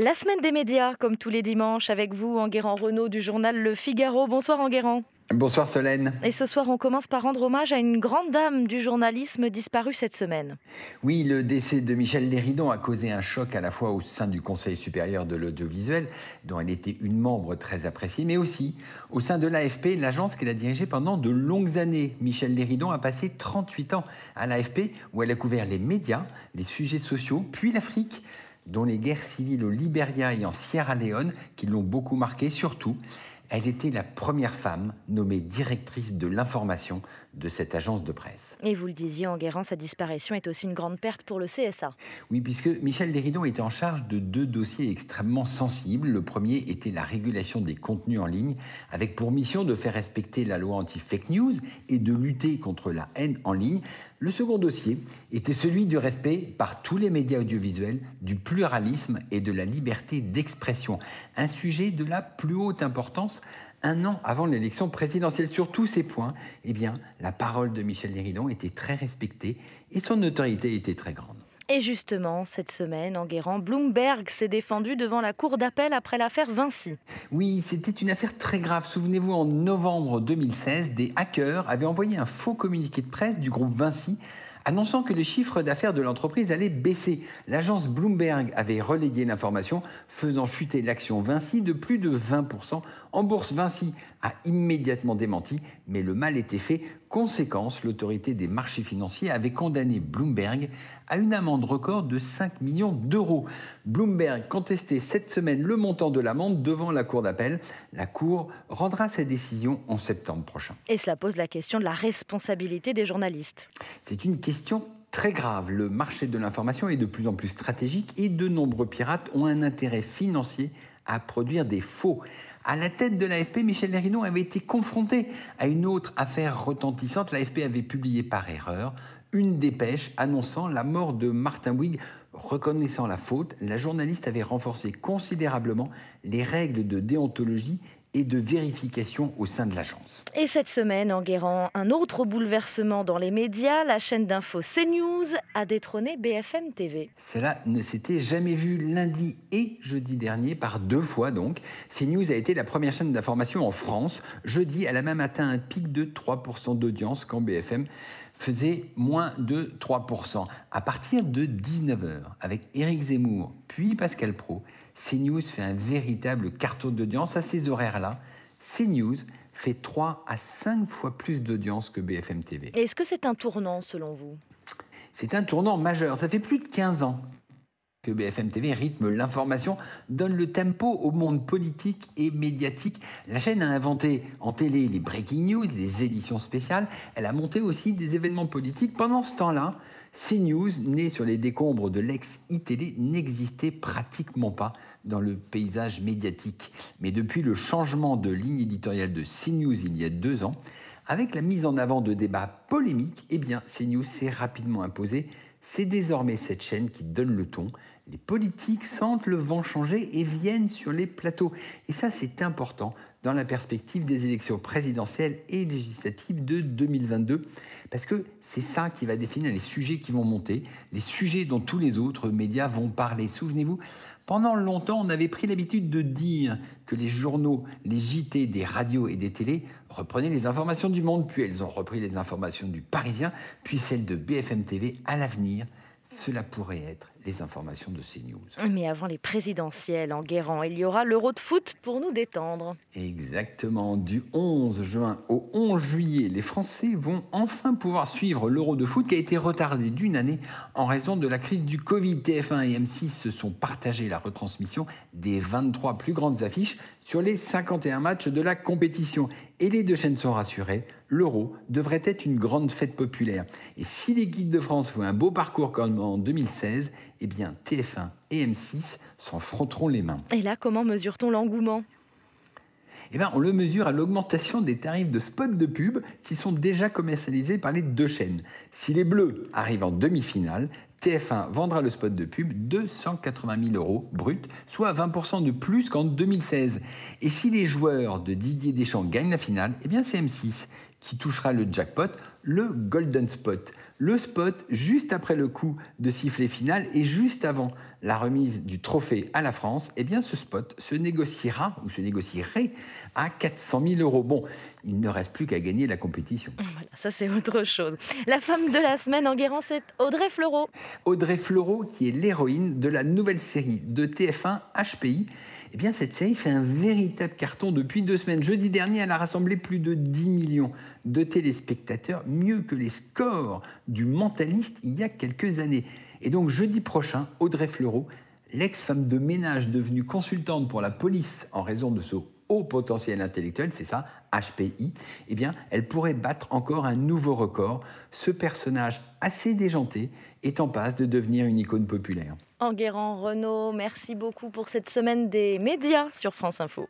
La semaine des médias, comme tous les dimanches, avec vous, Enguerrand Renault du journal Le Figaro. Bonsoir Enguerrand. Bonsoir Solène. Et ce soir, on commence par rendre hommage à une grande dame du journalisme disparue cette semaine. Oui, le décès de Michel Léridon a causé un choc à la fois au sein du Conseil supérieur de l'audiovisuel, dont elle était une membre très appréciée, mais aussi au sein de l'AFP, l'agence qu'elle a dirigée pendant de longues années. Michel Léridon a passé 38 ans à l'AFP, où elle a couvert les médias, les sujets sociaux, puis l'Afrique dont les guerres civiles au Liberia et en Sierra Leone, qui l'ont beaucoup marqué, surtout, elle était la première femme nommée directrice de l'information de cette agence de presse. Et vous le disiez, en guérant, sa disparition est aussi une grande perte pour le CSA. Oui, puisque Michel Déridon était en charge de deux dossiers extrêmement sensibles. Le premier était la régulation des contenus en ligne, avec pour mission de faire respecter la loi anti-fake news et de lutter contre la haine en ligne. Le second dossier était celui du respect par tous les médias audiovisuels du pluralisme et de la liberté d'expression, un sujet de la plus haute importance un an avant l'élection présidentielle. Sur tous ces points, eh bien, la parole de Michel Léridon était très respectée et son autorité était très grande. Et justement, cette semaine, en Bloomberg s'est défendu devant la Cour d'appel après l'affaire Vinci. Oui, c'était une affaire très grave. Souvenez-vous, en novembre 2016, des hackers avaient envoyé un faux communiqué de presse du groupe Vinci annonçant que les chiffres d'affaires de l'entreprise allaient baisser. L'agence Bloomberg avait relayé l'information, faisant chuter l'action Vinci de plus de 20%. En bourse, Vinci a immédiatement démenti, mais le mal était fait. Conséquence, l'autorité des marchés financiers avait condamné Bloomberg à une amende record de 5 millions d'euros. Bloomberg contestait cette semaine le montant de l'amende devant la Cour d'appel. La Cour rendra sa décision en septembre prochain. Et cela pose la question de la responsabilité des journalistes. C'est une question très grave. Le marché de l'information est de plus en plus stratégique et de nombreux pirates ont un intérêt financier à produire des faux. À la tête de l'AFP, Michel Léridon avait été confronté à une autre affaire retentissante. L'AFP avait publié par erreur une dépêche annonçant la mort de Martin Wigg. Reconnaissant la faute, la journaliste avait renforcé considérablement les règles de déontologie et de vérification au sein de l'agence. Et cette semaine, en guérant un autre bouleversement dans les médias, la chaîne d'info CNews a détrôné BFM TV. Cela ne s'était jamais vu lundi et jeudi dernier, par deux fois donc. CNews a été la première chaîne d'information en France. Jeudi, elle a même atteint un pic de 3% d'audience quand BFM faisait moins de 3%. À partir de 19h, avec Éric Zemmour, puis Pascal Pro, CNews fait un véritable carton d'audience à ces horaires-là. CNews fait 3 à 5 fois plus d'audience que BFM TV. Est-ce que c'est un tournant selon vous? C'est un tournant majeur. Ça fait plus de 15 ans BFM TV rythme l'information, donne le tempo au monde politique et médiatique. La chaîne a inventé en télé les breaking news, les éditions spéciales. Elle a monté aussi des événements politiques. Pendant ce temps-là, CNews, né sur les décombres de l'ex-ITélé, n'existait pratiquement pas dans le paysage médiatique. Mais depuis le changement de ligne éditoriale de CNews il y a deux ans, avec la mise en avant de débats polémiques, eh bien, CNews s'est rapidement imposé c'est désormais cette chaîne qui donne le ton. Les politiques sentent le vent changer et viennent sur les plateaux. Et ça, c'est important dans la perspective des élections présidentielles et législatives de 2022, parce que c'est ça qui va définir les sujets qui vont monter, les sujets dont tous les autres médias vont parler. Souvenez-vous, pendant longtemps, on avait pris l'habitude de dire que les journaux, les JT des radios et des télés reprenaient les informations du monde, puis elles ont repris les informations du Parisien, puis celles de BFM TV à l'avenir. Cela pourrait être les informations de CNews. Mais avant les présidentielles en Guérant, il y aura l'Euro de foot pour nous détendre. Exactement. Du 11 juin au 11 juillet, les Français vont enfin pouvoir suivre l'Euro de foot qui a été retardé d'une année en raison de la crise du Covid. TF1 et M6 se sont partagés la retransmission des 23 plus grandes affiches sur les 51 matchs de la compétition. Et les deux chaînes sont rassurées, l'Euro devrait être une grande fête populaire. Et si l'équipe de France font un beau parcours comme en 2016, eh bien TF1 et M6 s'en frotteront les mains. Et là, comment mesure-t-on l'engouement? Eh bien, on le mesure à l'augmentation des tarifs de spots de pub qui sont déjà commercialisés par les deux chaînes. Si les Bleus arrivent en demi-finale, TF1 vendra le spot de pub 280 000 euros brut, soit 20% de plus qu'en 2016. Et si les joueurs de Didier Deschamps gagnent la finale, eh bien c'est M6 qui touchera le jackpot, le Golden Spot. Le spot juste après le coup de sifflet final et juste avant la remise du trophée à la France, eh bien ce spot se négociera ou se négocierait à 400 000 euros. Bon, il ne reste plus qu'à gagner la compétition. Voilà, ça c'est autre chose. La femme de la semaine en Guérant, c'est Audrey Fleurot. Audrey Fleurot, qui est l'héroïne de la nouvelle série de TF1 HPI. Eh bien, cette série fait un véritable carton depuis deux semaines. Jeudi dernier, elle a rassemblé plus de 10 millions de téléspectateurs, mieux que les scores du mentaliste il y a quelques années. Et donc, jeudi prochain, Audrey Fleurot, l'ex-femme de ménage devenue consultante pour la police en raison de ce haut potentiel intellectuel, c'est ça, HPI, eh bien, elle pourrait battre encore un nouveau record. Ce personnage assez déjanté est en passe de devenir une icône populaire. Enguerrand Renault, merci beaucoup pour cette semaine des médias sur France Info.